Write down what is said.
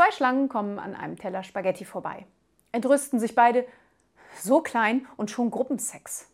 Zwei Schlangen kommen an einem Teller Spaghetti vorbei. Entrüsten sich beide. So klein und schon Gruppensex.